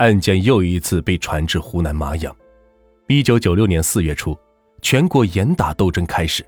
案件又一次被传至湖南麻阳。一九九六年四月初，全国严打斗争开始，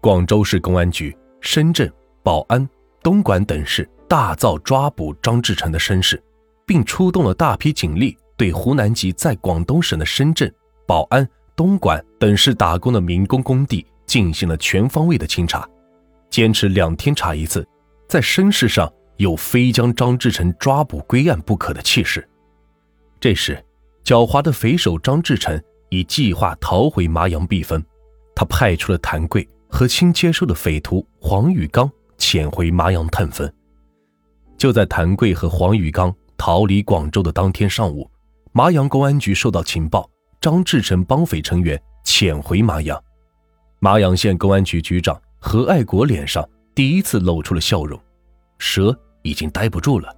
广州市公安局、深圳、宝安、东莞等市大造抓捕张志成的声势，并出动了大批警力，对湖南籍在广东省的深圳、宝安、东莞等市打工的民工工地进行了全方位的清查，坚持两天查一次，在声势上有非将张志成抓捕归案不可的气势。这时，狡猾的匪首张志成。已计划逃回麻阳避风，他派出了谭贵和新接收的匪徒黄宇刚潜回麻阳探风。就在谭贵和黄宇刚逃离广州的当天上午，麻阳公安局收到情报，张志成帮匪成员潜回麻阳。麻阳县公安局局长何爱国脸上第一次露出了笑容，蛇已经待不住了，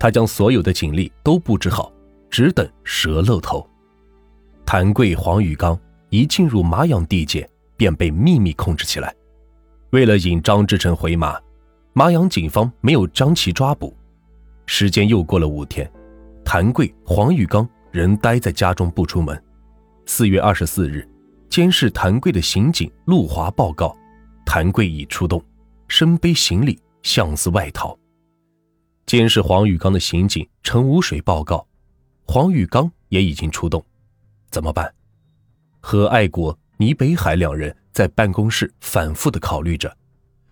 他将所有的警力都布置好，只等蛇露头。谭贵、黄宇刚一进入麻阳地界，便被秘密控制起来。为了引张志成回马，麻阳警方没有将其抓捕。时间又过了五天，谭贵、黄宇刚仍待在家中不出门。四月二十四日，监视谭贵的刑警陆华报告，谭贵已出动，身背行李向四外逃。监视黄宇刚的刑警陈无水报告，黄宇刚也已经出动。怎么办？何爱国、倪北海两人在办公室反复的考虑着。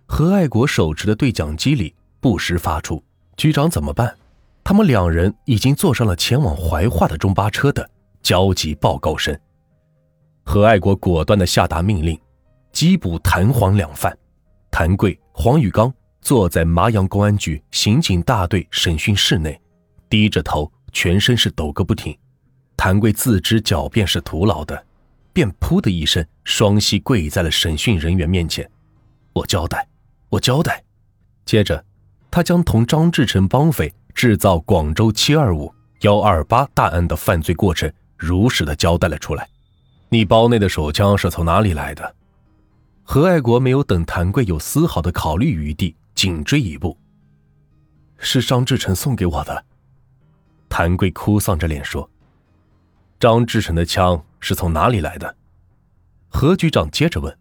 何爱国手持的对讲机里不时发出“局长怎么办？他们两人已经坐上了前往怀化的中巴车”的焦急报告声。何爱国果断的下达命令，缉捕谭黄两犯。谭贵、黄宇刚坐在麻阳公安局刑警大队审讯室内，低着头，全身是抖个不停。谭贵自知狡辩是徒劳的，便噗的一声，双膝跪在了审讯人员面前：“我交代，我交代。”接着，他将同张志成帮匪制造广州七二五幺二八大案的犯罪过程如实的交代了出来。你包内的手枪是从哪里来的？何爱国没有等谭贵有丝毫的考虑余地，紧追一步：“是张志成送给我的。”谭贵哭丧着脸说。张志成的枪是从哪里来的？何局长接着问：“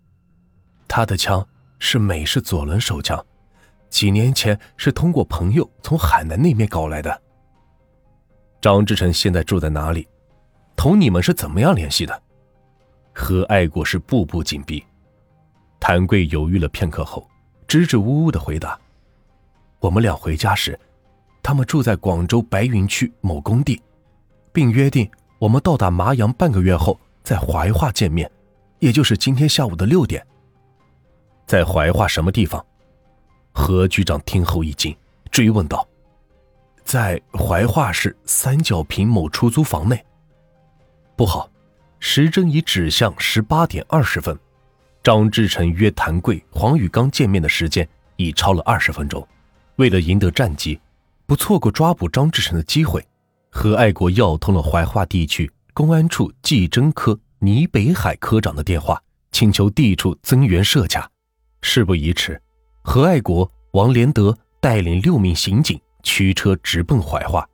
他的枪是美式左轮手枪，几年前是通过朋友从海南那边搞来的。”张志成现在住在哪里？同你们是怎么样联系的？何爱国是步步紧逼。谭贵犹豫了片刻后，支支吾吾的回答：“我们俩回家时，他们住在广州白云区某工地，并约定。”我们到达麻阳半个月后，在怀化见面，也就是今天下午的六点。在怀化什么地方？何局长听后一惊，追问道：“在怀化市三角坪某出租房内。”不好，时针已指向十八点二十分，张志成约谭贵、黄宇刚见面的时间已超了二十分钟。为了赢得战机，不错过抓捕张志成的机会。何爱国要通了怀化地区公安处技侦科倪北海科长的电话，请求地处增援设卡。事不宜迟，何爱国、王连德带领六名刑警驱车直奔怀化。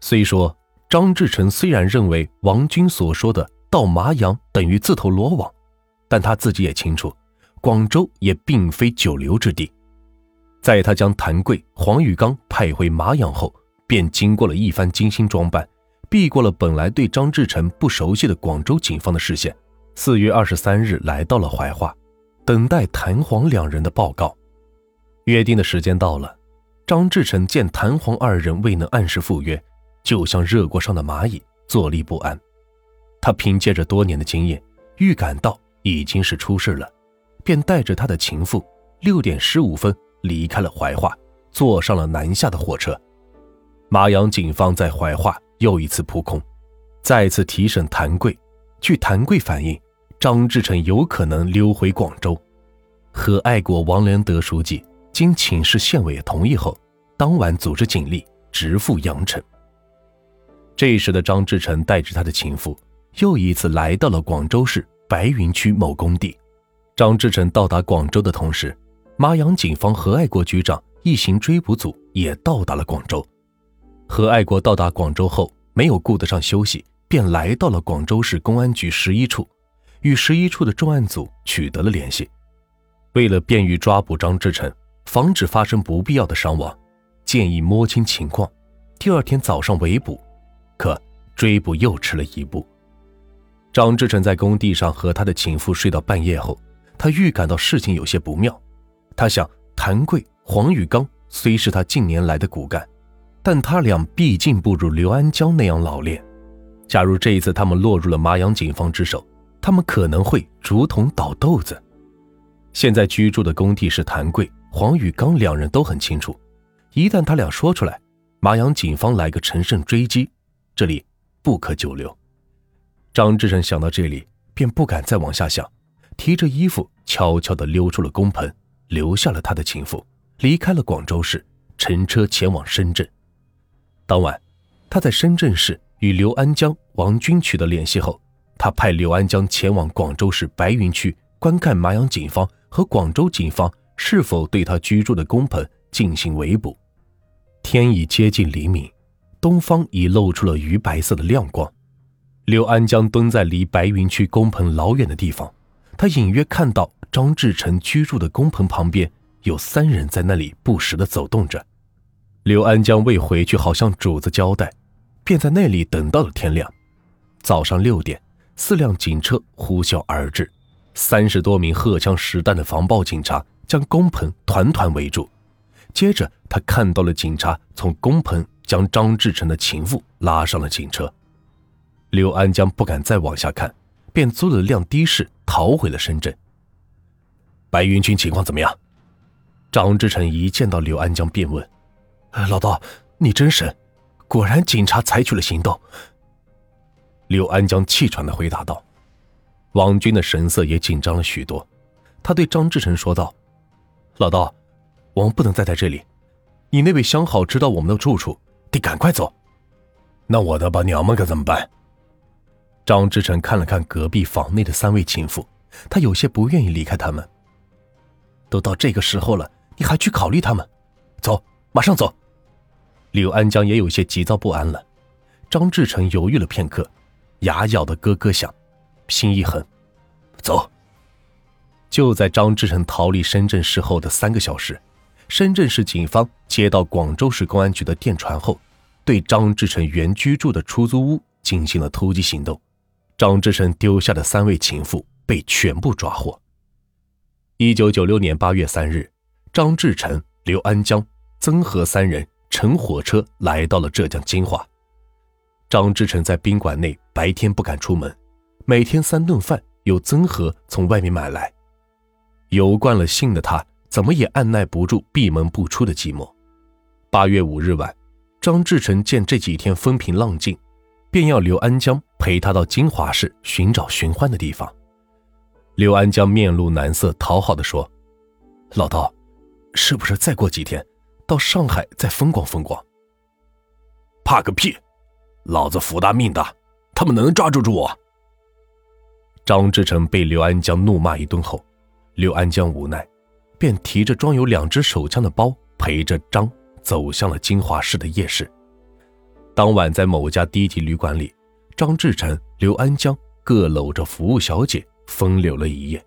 虽说张志成虽然认为王军所说的到麻阳等于自投罗网，但他自己也清楚，广州也并非久留之地。在他将谭贵、黄宇刚派回麻阳后。便经过了一番精心装扮，避过了本来对张志成不熟悉的广州警方的视线。四月二十三日来到了怀化，等待谭黄两人的报告。约定的时间到了，张志成见谭黄二人未能按时赴约，就像热锅上的蚂蚁，坐立不安。他凭借着多年的经验，预感到已经是出事了，便带着他的情妇，六点十五分离开了怀化，坐上了南下的火车。麻阳警方在怀化又一次扑空，再次提审谭贵。据谭贵反映，张志成有可能溜回广州。和爱国王连德书记经请示县委同意后，当晚组织警力直赴阳城。这时的张志成带着他的情妇，又一次来到了广州市白云区某工地。张志成到达广州的同时，麻阳警方和爱国局长一行追捕组也到达了广州。何爱国到达广州后，没有顾得上休息，便来到了广州市公安局十一处，与十一处的重案组取得了联系。为了便于抓捕张志成，防止发生不必要的伤亡，建议摸清情况，第二天早上围捕。可追捕又迟了一步。张志成在工地上和他的情妇睡到半夜后，他预感到事情有些不妙。他想，谭贵、黄宇刚虽是他近年来的骨干，但他俩毕竟不如刘安江那样老练。假如这一次他们落入了麻阳警方之手，他们可能会竹筒倒豆子。现在居住的工地是谭贵、黄宇刚两人都很清楚，一旦他俩说出来，麻阳警方来个乘胜追击。这里不可久留。张志成想到这里，便不敢再往下想，提着衣服悄悄地溜出了工棚，留下了他的情妇，离开了广州市，乘车前往深圳。当晚，他在深圳市与刘安江、王军取得联系后，他派刘安江前往广州市白云区观看麻阳警方和广州警方是否对他居住的工棚进行围捕。天已接近黎明。东方已露出了鱼白色的亮光，刘安江蹲在离白云区工棚老远的地方，他隐约看到张志成居住的工棚旁边有三人在那里不时地走动着。刘安江未回去好向主子交代，便在那里等到了天亮。早上六点，四辆警车呼啸而至，三十多名荷枪实弹的防暴警察将工棚团团围住。接着，他看到了警察从工棚。将张志成的情妇拉上了警车，刘安江不敢再往下看，便租了辆的士逃回了深圳。白云军情况怎么样？张志成一见到刘安江便问：“老道，你真神，果然警察采取了行动。”刘安江气喘的回答道。王军的神色也紧张了许多，他对张志成说道：“老道，我们不能再在这里，你那位相好知道我们的住处。”得赶快走，那我的把娘们可怎么办？张志成看了看隔壁房内的三位情妇，他有些不愿意离开他们。都到这个时候了，你还去考虑他们？走，马上走！柳安江也有些急躁不安了。张志成犹豫了片刻，牙咬得咯咯响，心一横，走。就在张志成逃离深圳市后的三个小时。深圳市警方接到广州市公安局的电传后，对张志成原居住的出租屋进行了突击行动。张志成丢下的三位情妇被全部抓获。一九九六年八月三日，张志成、刘安江、曾和三人乘火车来到了浙江金华。张志成在宾馆内白天不敢出门，每天三顿饭由曾和从外面买来。游惯了性的他。怎么也按耐不住闭门不出的寂寞。八月五日晚，张志成见这几天风平浪静，便要刘安江陪他到金华市寻找寻欢的地方。刘安江面露难色，讨好的说：“老道，是不是再过几天到上海再风光风光？”“怕个屁！老子福大命大，他们能抓住住我？”张志成被刘安江怒骂一顿后，刘安江无奈。便提着装有两支手枪的包，陪着张走向了金华市的夜市。当晚，在某家低级旅馆里，张志成、刘安江各搂着服务小姐风流了一夜。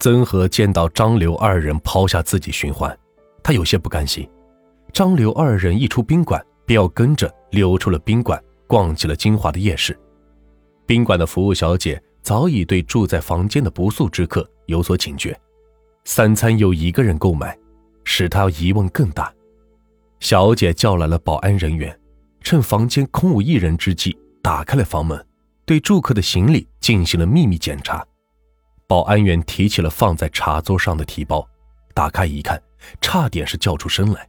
曾和见到张刘二人抛下自己寻欢，他有些不甘心。张刘二人一出宾馆，便要跟着溜出了宾馆，逛起了金华的夜市。宾馆的服务小姐早已对住在房间的不速之客有所警觉。三餐由一个人购买，使他疑问更大。小姐叫来了保安人员，趁房间空无一人之际，打开了房门，对住客的行李进行了秘密检查。保安员提起了放在茶桌上的提包，打开一看，差点是叫出声来。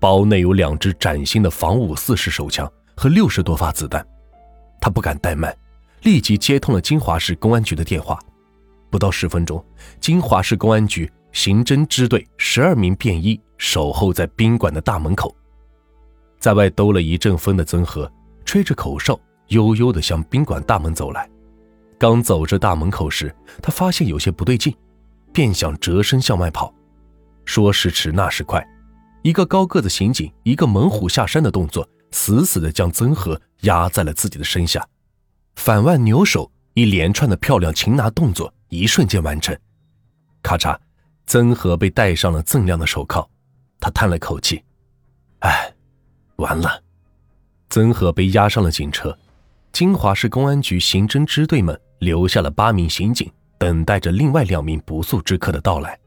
包内有两支崭新的仿五四式手枪和六十多发子弹。他不敢怠慢，立即接通了金华市公安局的电话。不到十分钟，金华市公安局刑侦支队十二名便衣守候在宾馆的大门口。在外兜了一阵风的曾和吹着口哨，悠悠地向宾馆大门走来。刚走至大门口时，他发现有些不对劲，便想折身向外跑。说时迟，那时快，一个高个子刑警一个猛虎下山的动作，死死地将曾和压在了自己的身下，反腕扭手，一连串的漂亮擒拿动作一瞬间完成。咔嚓，曾和被戴上了锃亮的手铐，他叹了口气：“哎，完了。”曾和被押上了警车，金华市公安局刑侦支队们留下了八名刑警，等待着另外两名不速之客的到来。